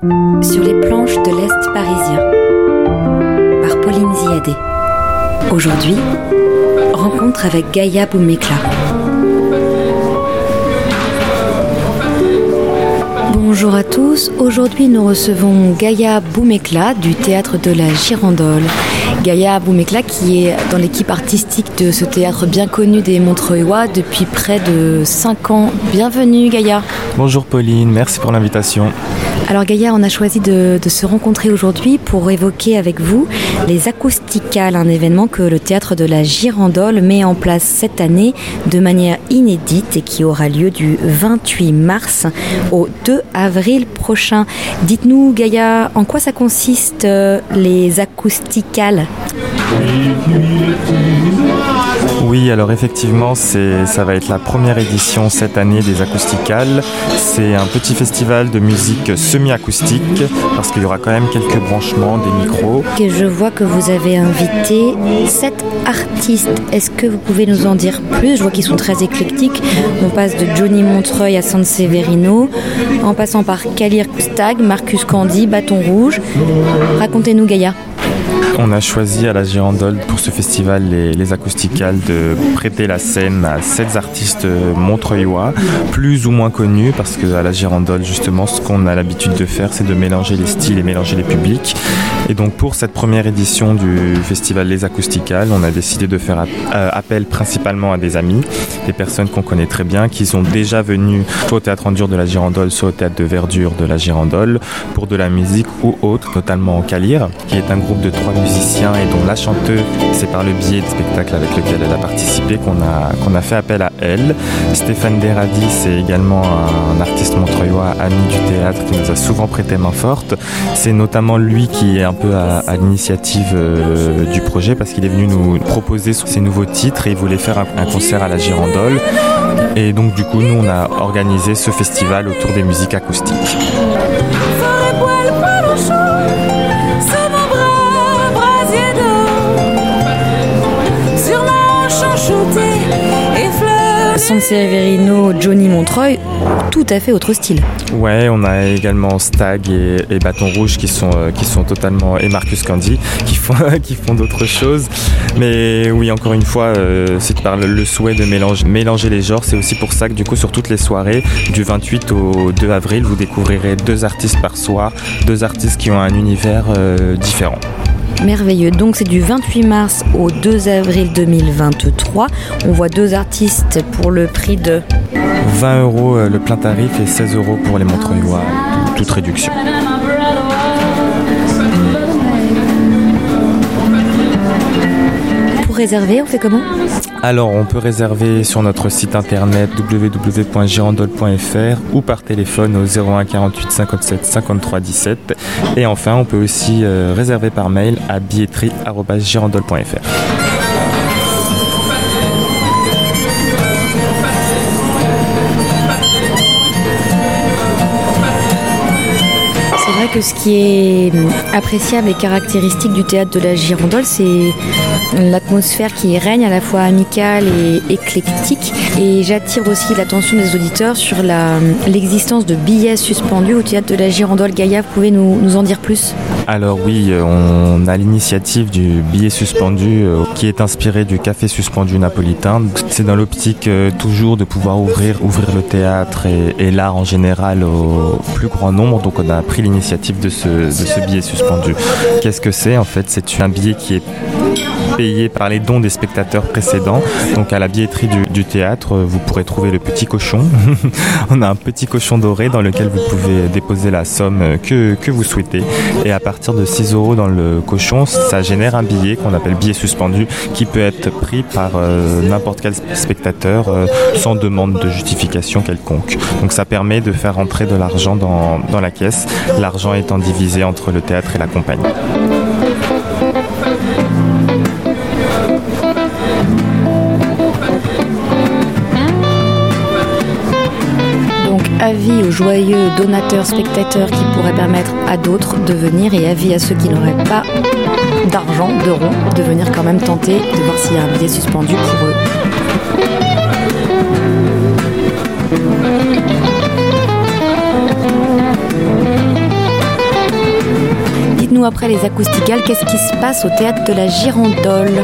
Sur les planches de l'Est parisien, par Pauline Ziadé. Aujourd'hui, rencontre avec Gaïa Boumekla. Bonjour à tous, aujourd'hui nous recevons Gaïa Boumekla du théâtre de la Girandole. Gaïa Boumekla qui est dans l'équipe artistique de ce théâtre bien connu des Montreuilois depuis près de 5 ans. Bienvenue Gaïa. Bonjour Pauline, merci pour l'invitation. Alors Gaïa, on a choisi de, se rencontrer aujourd'hui pour évoquer avec vous les Acousticales, un événement que le théâtre de la Girandole met en place cette année de manière inédite et qui aura lieu du 28 mars au 2 avril prochain. Dites-nous Gaïa, en quoi ça consiste euh, les Acousticales? Oui, alors effectivement, ça va être la première édition cette année des Acousticales. C'est un petit festival de musique semi-acoustique parce qu'il y aura quand même quelques branchements, des micros. Et je vois que vous avez invité sept artistes. Est-ce que vous pouvez nous en dire plus? Je vois qu'ils sont très éclectiques. On passe de Johnny Montreuil à San Severino, en passant par Kalir Stag, Marcus Candy, Bâton Rouge. Racontez-nous Gaïa. On a choisi à la Girandole pour ce festival les, les acousticales de prêter la scène à sept artistes montreuillois, plus ou moins connus, parce que à la Girandole, justement, ce qu'on a l'habitude de faire, c'est de mélanger les styles et mélanger les publics. Et donc pour cette première édition du festival Les Acousticales, on a décidé de faire euh, appel principalement à des amis, des personnes qu'on connaît très bien, qui sont déjà venus soit au théâtre en dur de la Girandole, soit au théâtre de verdure de la Girandole, pour de la musique ou autre, notamment Calir, qui est un groupe de trois musiciens et dont la chanteuse, c'est par le biais de spectacle avec lequel elle a participé qu'on a, qu'on a fait appel à elle. Stéphane Deradi, c'est également un artiste montreuillois, ami du théâtre, qui nous a souvent prêté main forte. C'est notamment lui qui est un à, l'initiative euh, du projet parce qu'il est venu nous proposer ses nouveaux titres et il voulait faire un concert à la Girandole. Et donc du coup, nous, on a organisé ce festival autour des musiques acoustiques. San Severino, Johnny Montreuil, tout à fait autre style. Ouais, on a également Stag et, Bâton Rouge qui sont, euh, qui sont totalement. et Marcus Candy qui font, d'autres choses. Mais oui, encore une fois, euh, c'est par le, souhait de mélanger, mélanger les genres. C'est aussi pour ça que du coup, sur toutes les soirées, du 28 au 2 avril, vous découvrirez deux artistes par soir, deux artistes qui ont un univers euh, différent. Merveilleux. Donc c'est du 28 mars au 2 avril 2023. On voit deux artistes pour le prix de 20 euros euh, le plein tarif et 16 euros pour les Montreuilois, toute réduction. Réserver, on fait comment alors, on peut réserver sur notre site internet www.girandole.fr ou par téléphone au 01 48 57 53 17. Et enfin, on peut aussi euh, réserver par mail à billetterie.girandole.fr. que ce qui est appréciable et caractéristique du théâtre de la Girandole, c'est l'atmosphère qui règne à la fois amicale et éclectique. Et j'attire aussi l'attention des auditeurs sur l'existence de billets suspendus au théâtre de la Girandole. Gaïa, vous pouvez nous, nous en dire plus? Alors oui, on a l'initiative du billet suspendu euh, qui est inspiré du café suspendu napolitain. C'est dans l'optique euh, toujours de pouvoir ouvrir, ouvrir le théâtre et, l'art en général au plus grand nombre. Donc on a pris l'initiative de ce, de ce billet suspendu. Qu'est-ce que c'est En fait, c'est un billet qui est payé par les dons des spectateurs précédents. Donc à la billetterie du, théâtre, vous pourrez trouver le petit cochon. On a un petit cochon doré dans lequel vous pouvez déposer la somme que, que vous souhaitez. Et à partir de 6 euros dans le cochon, ça génère un billet qu'on appelle billet suspendu qui peut être pris par euh, n'importe quel spectateur euh, sans demande de justification quelconque. Donc ça permet de faire entrer de l'argent dans, dans la caisse, l'argent étant divisé entre le théâtre et la compagnie. Avis aux joyeux donateurs, spectateurs qui pourraient permettre à d'autres de venir et avis à ceux qui n'auraient pas d'argent, d'euros, de venir quand même tenter de voir s'il y a un billet suspendu pour eux. Dites-nous après les acousticales, qu'est-ce qui se passe au théâtre de la Girandole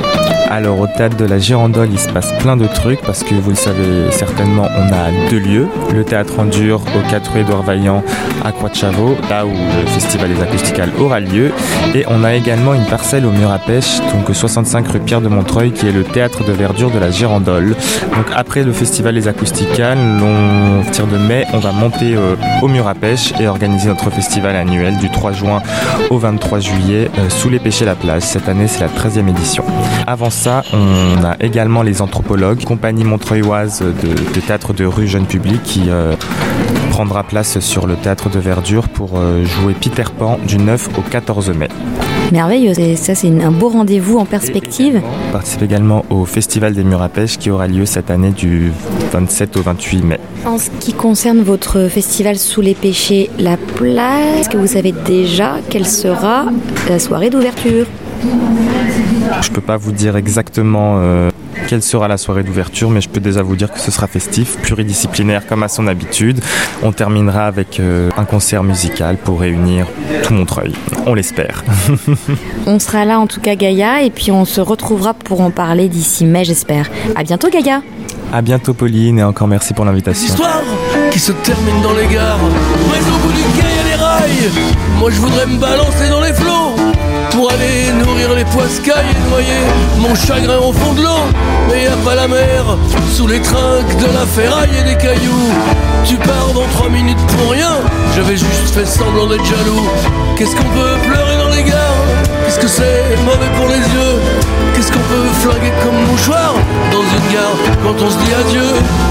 alors au théâtre de la Girandole, il se passe plein de trucs parce que vous le savez certainement, on a deux lieux. Le théâtre en dur au 4 rue Édouard Vaillant à Croix de Chavaux, là où le festival des acousticales aura lieu. Et on a également une parcelle au mur à pêche, donc 65 rue Pierre de Montreuil, qui est le théâtre de verdure de la Girandole. Donc après le festival des acousticales, on tire de mai, on va monter euh, au mur à pêche et organiser notre festival annuel du 3 juin au 23 juillet euh, sous les pêchers la plage. Cette année, c'est la 13e édition. Avant ça, on a également les anthropologues, compagnie montreuilloise de, théâtre de rue jeune public qui euh, prendra place sur le théâtre de verdure pour euh, jouer Peter Pan du 9 au 14 mai. Merveilleux, ça c'est un beau rendez-vous en perspective. On participe également au Festival des Murs à Pêche qui aura lieu cette année du 27 au 28 mai. En ce qui concerne votre festival sous les péchés, la place, est-ce que vous savez déjà quelle sera la soirée d'ouverture? Je peux pas vous dire exactement euh, quelle sera la soirée d'ouverture, mais je peux déjà vous dire que ce sera festif, pluridisciplinaire comme à son habitude. On terminera avec euh, un concert musical pour réunir tout Montreuil. On l'espère. on sera là en tout cas Gaïa et puis on se retrouvera pour en parler d'ici mai j'espère. À bientôt Gaïa. À bientôt Pauline et encore merci pour l'invitation. Histoire qui se termine dans les gares, mais au bout du quai y a les rails. Moi je voudrais me balancer dans les flots pour aller nourrir les poiscailles et noyer mon chagrin au fond de l'eau. Mais y a pas la mer sous les trinques de la ferraille et des cailloux. Tu pars dans trois minutes pour rien. J'avais juste fait semblant d'être jaloux. Qu'est-ce qu'on peut pleurer dans les gares? Qu'est-ce que c'est mauvais pour les yeux? Qu'est-ce qu'on peut flinguer comme mouchoir? Quand on se dit adieu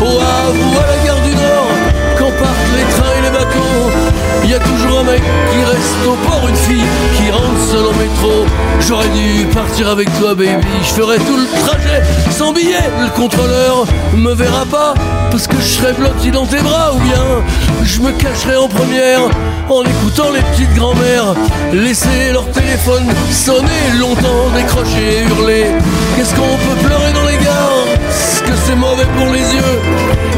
au Havre à la gare du Nord Quand partent les trains et les bateaux il y a toujours un mec qui reste au port, une fille qui rentre seule au métro. J'aurais dû partir avec toi, baby. Je ferais tout le trajet sans billet. Le contrôleur me verra pas parce que je serais blotti dans tes bras. Ou bien je me cacherai en première en écoutant les petites grand-mères laisser leur téléphone sonner longtemps, décrocher, hurler. Qu'est-ce qu'on peut pleurer dans les gares? Est-ce que c'est mauvais pour les yeux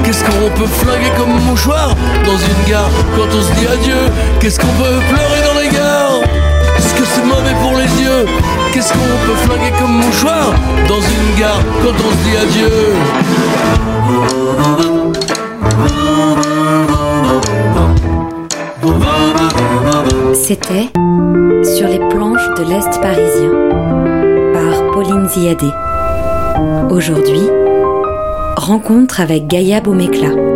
Qu'est-ce qu'on peut flinguer comme mouchoir dans une gare quand on se dit adieu Qu'est-ce qu'on peut pleurer dans les gares Est-ce que c'est mauvais pour les yeux Qu'est-ce qu'on peut flinguer comme mouchoir dans une gare quand on se dit adieu C'était Sur les planches de l'Est parisien par Pauline Ziadé. Aujourd'hui, rencontre avec Gaïa Beauméclat.